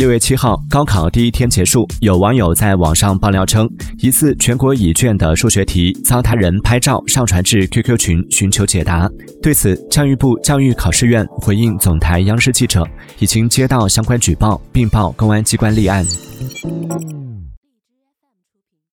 六月七号，高考第一天结束，有网友在网上爆料称，疑似全国乙卷的数学题遭他人拍照上传至 QQ 群寻求解答。对此，教育部教育考试院回应总台央视记者，已经接到相关举报，并报公安机关立案。